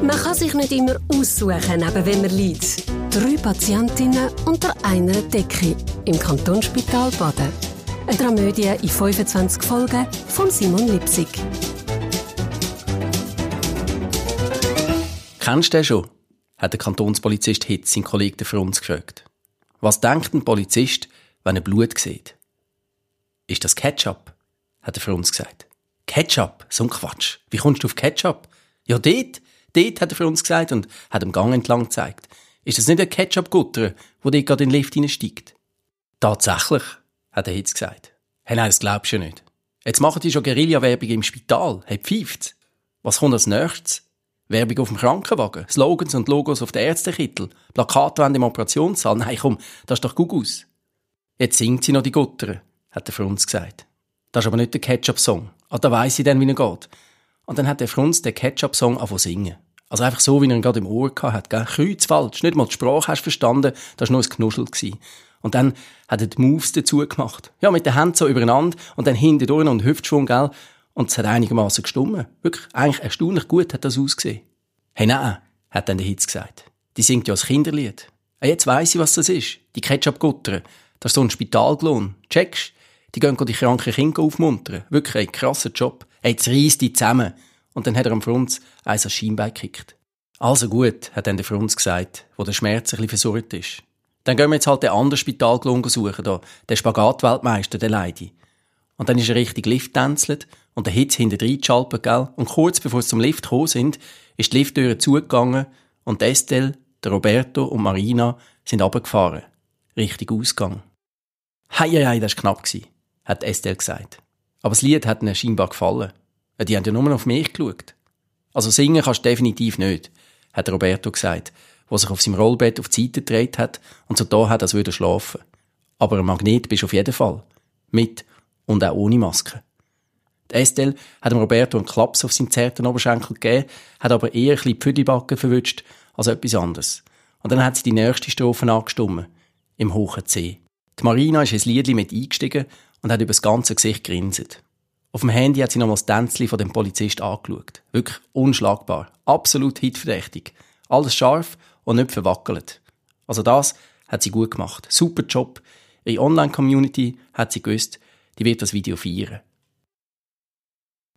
Man kann sich nicht immer aussuchen, neben wem man liegt. Drei Patientinnen unter einer Decke im Kantonsspital Baden. Eine Dramödie in 25 Folgen von Simon Lipsig. Kennst du den schon? hat der Kantonspolizist Hitz seinen Kollegen für uns gefragt. Was denkt ein Polizist, wenn er Blut sieht? Ist das Ketchup? hat er für uns gesagt. Ketchup? So ein Quatsch. Wie kommst du auf Ketchup? Ja, dort. Dort, hat er für uns gesagt und hat am Gang entlang gezeigt. Ist das nicht ein Ketchup-Gutter, wo dort gerade in den Lift hineinsteigt? Tatsächlich, hat er Hitz gesagt. Hey, nein, das glaubst du nicht. Jetzt machen die schon Guerilla-Werbung im Spital. Hey, pfeift's. Was kommt als nächstes? Werbung auf dem Krankenwagen, Slogans und Logos auf den Ärztekittel, Plakatwände im Operationssaal. Nein, komm, das ist doch gut aus. Jetzt singt sie noch die Gutter, hat er für uns gesagt. Das ist aber nicht der Ketchup-Song. Ah, da weiss ich dann, wie er geht. Und dann hat der Frunz den Ketchup-Song angefangen singen. Also einfach so, wie er ihn gerade im Ohr hatte, gell? Kreuzfalsch. Nicht mal die Sprache hast verstanden, das war nur ein Knuschel. Und dann hat er die Moves dazu gemacht. Ja, mit den Händen so übereinander und dann hinten durch und Hüftschwung, gell? Und es hat einigermaßen gestummen. Wirklich, eigentlich erstaunlich gut hat das ausgesehen. Hey, nein, hat dann der Hitz gesagt. Die singt ja als Kinderlied. Ah, jetzt weiss ich, was das ist. Die Ketchup-Gutter. Das ist so ein Spitalglon. Checkst? Die gehen die kranken Kinder aufmuntern. Wirklich ein krasser Job. Jetzt reisst die zusammen. Und dann hat er am Frunz eins als Schienbein gekickt. Also gut, hat dann der Frunz gesagt, wo der Schmerz ein bisschen versorgt ist. Dann gehen wir jetzt halt den anderen Spitalglon suchen, da, den Spagatweltmeister, der Leidi. Und dann ist er richtig Lift tänzelt und der Hitz hinter drin geschalpert, gell? Und kurz bevor sie zum Lift gekommen sind, ist die Lifttür zugegangen und Estelle, der Roberto und Marina sind runtergefahren. Richtig Ausgang. Hei, hei, das war knapp, hat Estelle gesagt. Aber das Lied hat ihnen scheinbar gefallen. Die haben ja nur auf mich geschaut. Also singen kannst du definitiv nicht, hat Roberto gesagt, wo sich auf seinem Rollbett auf die Seite gedreht hat und so da hat, als würde er schlafen. Aber ein Magnet bist du auf jeden Fall. Mit und auch ohne Maske. Die Estelle hat dem Roberto einen Klaps auf seinen zerten Oberschenkel gegeben, hat aber eher ein bisschen die Pfüdibacken verwünscht als etwas anderes. Und dann hat sie die nächste Strophe angestimmt. Im hohen C. Die Marina ist ins Liedli mit eingestiegen und hat über das ganze Gesicht grinset. Auf dem Handy hat sie nochmals das Tänzchen von dem Polizist angeschaut. Wirklich unschlagbar. Absolut hitverdächtig. Alles scharf und nicht verwackelt. Also das hat sie gut gemacht. Super Job. Ihre Online-Community hat sie gewusst, die wird das Video feiern.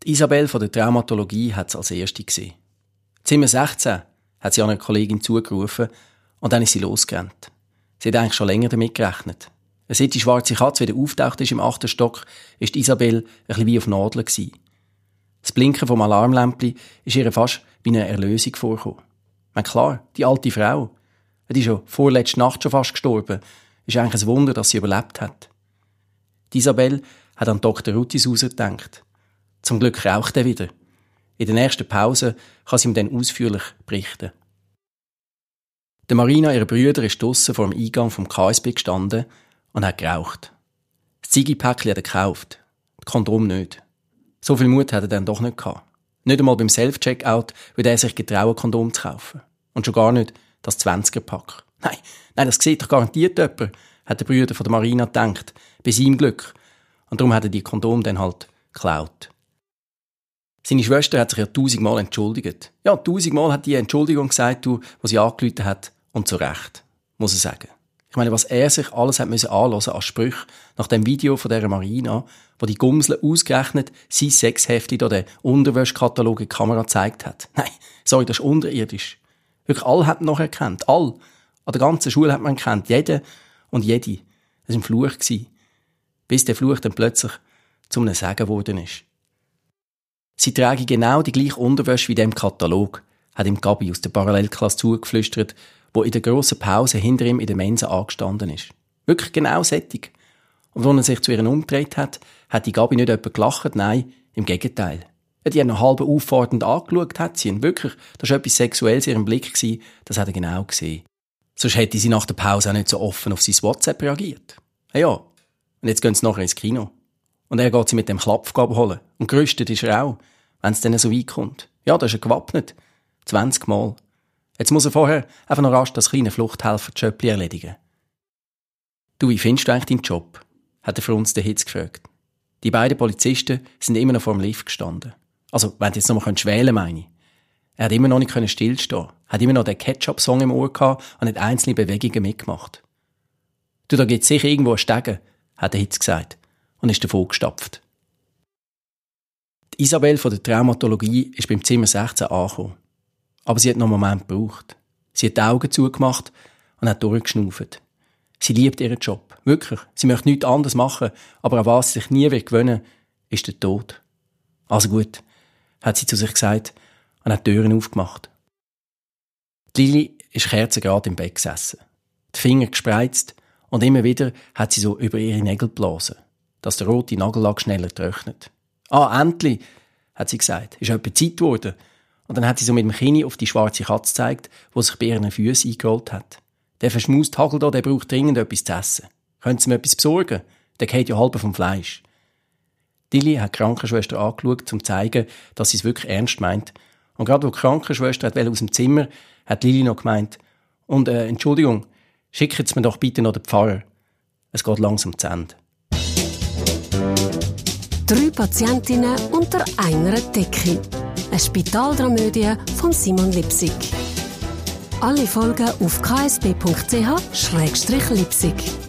Die Isabel von der Traumatologie hat es als erste gesehen. Zimmer 16 hat sie an eine Kollegin zugerufen und dann ist sie losgerannt. Sie hat eigentlich schon länger damit gerechnet. Seit die schwarze Katze wieder auftaucht ist im achten Stock, ist Isabel ein bisschen wie auf Nadeln gewesen. Das Blinken vom Alarmlämpli ist ihr fast wie eine Erlösung vorgekommen. Man klar, die alte Frau, die ist schon vorletzte Nacht schon fast gestorben, ist eigentlich ein Wunder, dass sie überlebt hat. Die Isabel hat an Dr. Rutis gedacht. Zum Glück raucht er wieder. In der nächsten Pause kann sie ihm dann ausführlich berichten. Der Marina, ihre Brüder, ist draussen vor dem Eingang vom KSB gestanden und hat geraucht. Das Ziggy-Päckchen hat er gekauft. Das Kondom nicht. So viel Mut hat er dann doch nicht gehabt. Nicht einmal beim Self-Checkout würde er sich getrauen, Kondom zu kaufen. Und schon gar nicht das 20er-Pack. Nein, nein, das sieht doch garantiert jemand, hat der Brüder von der Marina gedacht. Bei seinem Glück. Und darum hat er die Kondom dann halt geklaut. Seine Schwester hat sich ja tausendmal entschuldigt. Ja, tausendmal hat die Entschuldigung gesagt, du, was sie angelüht hat. Und zu Recht, muss er sagen. Ich meine, was er sich alles hat müssen anlassen als Sprüche nach dem Video von der Marina, wo die Gumsle ausgerechnet sein Sexhefte oder den Unterwäschkatalog in die Kamera gezeigt hat. Nein, sorry, das ist unterirdisch. Wirklich, alle hat noch erkannt. All. An der ganzen Schule hat man erkannt. Jede und jede. Das war ein Fluch. Bis der Fluch dann plötzlich zu einem Segen geworden ist. Sie tragen genau die gleiche Unterwäsche wie dem Katalog, hat ihm Gabi aus der Parallelklasse zugeflüstert, wo in der grossen Pause hinter ihm in der Mensa angestanden ist. Wirklich genau sättig. Und als er sich zu ihr umgedreht hat, hat die Gabi nicht etwa gelacht, nein, im Gegenteil. Die haben noch halb auffordernd angeschaut, hat sie ihn. Wirklich, das war etwas Sexuelles in ihrem Blick, gewesen, das hat er genau gesehen. Sonst hätte sie nach der Pause auch nicht so offen auf sein WhatsApp reagiert. Ja, ja. Und jetzt gehen sie nachher ins Kino. Und er geht sie mit dem Klapfgab holen. Und gerüstet ist er auch wenn es dann so weit kommt. Ja, da ist er gewappnet. 20 Mal. Jetzt muss er vorher einfach noch rasch das kleine Fluchthelfer-Jöppli erledigen. Du, wie findest du eigentlich deinen Job? hat er für uns den Hitz gefragt. Die beiden Polizisten sind immer noch vor dem Lift gestanden. Also, wenn du jetzt noch mal wählen meine ich. Er hat immer noch nicht stillstehen hat immer noch den Ketchup-Song im Ohr gehabt und hat einzelne Bewegungen mitgemacht. Du, da gibt's sicher irgendwo Stegen, hat der Hitz gesagt und ist davor gestapft. Die Isabel von der Traumatologie ist beim Zimmer 16 angekommen. Aber sie hat noch einen Moment gebraucht. Sie hat die Augen zugemacht und hat durchgeschnauft. Sie liebt ihren Job. Wirklich. Sie möchte nichts anderes machen. Aber an was sie sich nie wird gewöhnen ist der Tod. Also gut, hat sie zu sich gesagt und hat die Türen aufgemacht. Lili ist kerzengrad im Bett gesessen. Die Finger gespreizt und immer wieder hat sie so über ihre Nägel geblasen, dass der rote Nagellack schneller trocknet. Ah, endlich, hat sie gesagt, ist etwa Zeit geworden. Und dann hat sie so mit dem Kinn auf die schwarze Katze gezeigt, wo sich bei ihren Füßen eingerollt hat. Der verschmust Hagel da, der braucht dringend etwas zu essen. Können Sie mir etwas besorgen? Der geht ja halb vom Fleisch. Dilly hat die Krankenschwester angeschaut, um zu zeigen, dass sie es wirklich ernst meint. Und gerade wo die Krankenschwester hat aus dem Zimmer, hat Lili noch gemeint, und äh, Entschuldigung, schickt mir doch bitte noch den Pfarrer. Es geht langsam zu Ende. Drei Patientinnen unter einer Decke. Eine Spitaldramödie von Simon Lipsig. Alle Folgen auf ksb.ch-lipsig.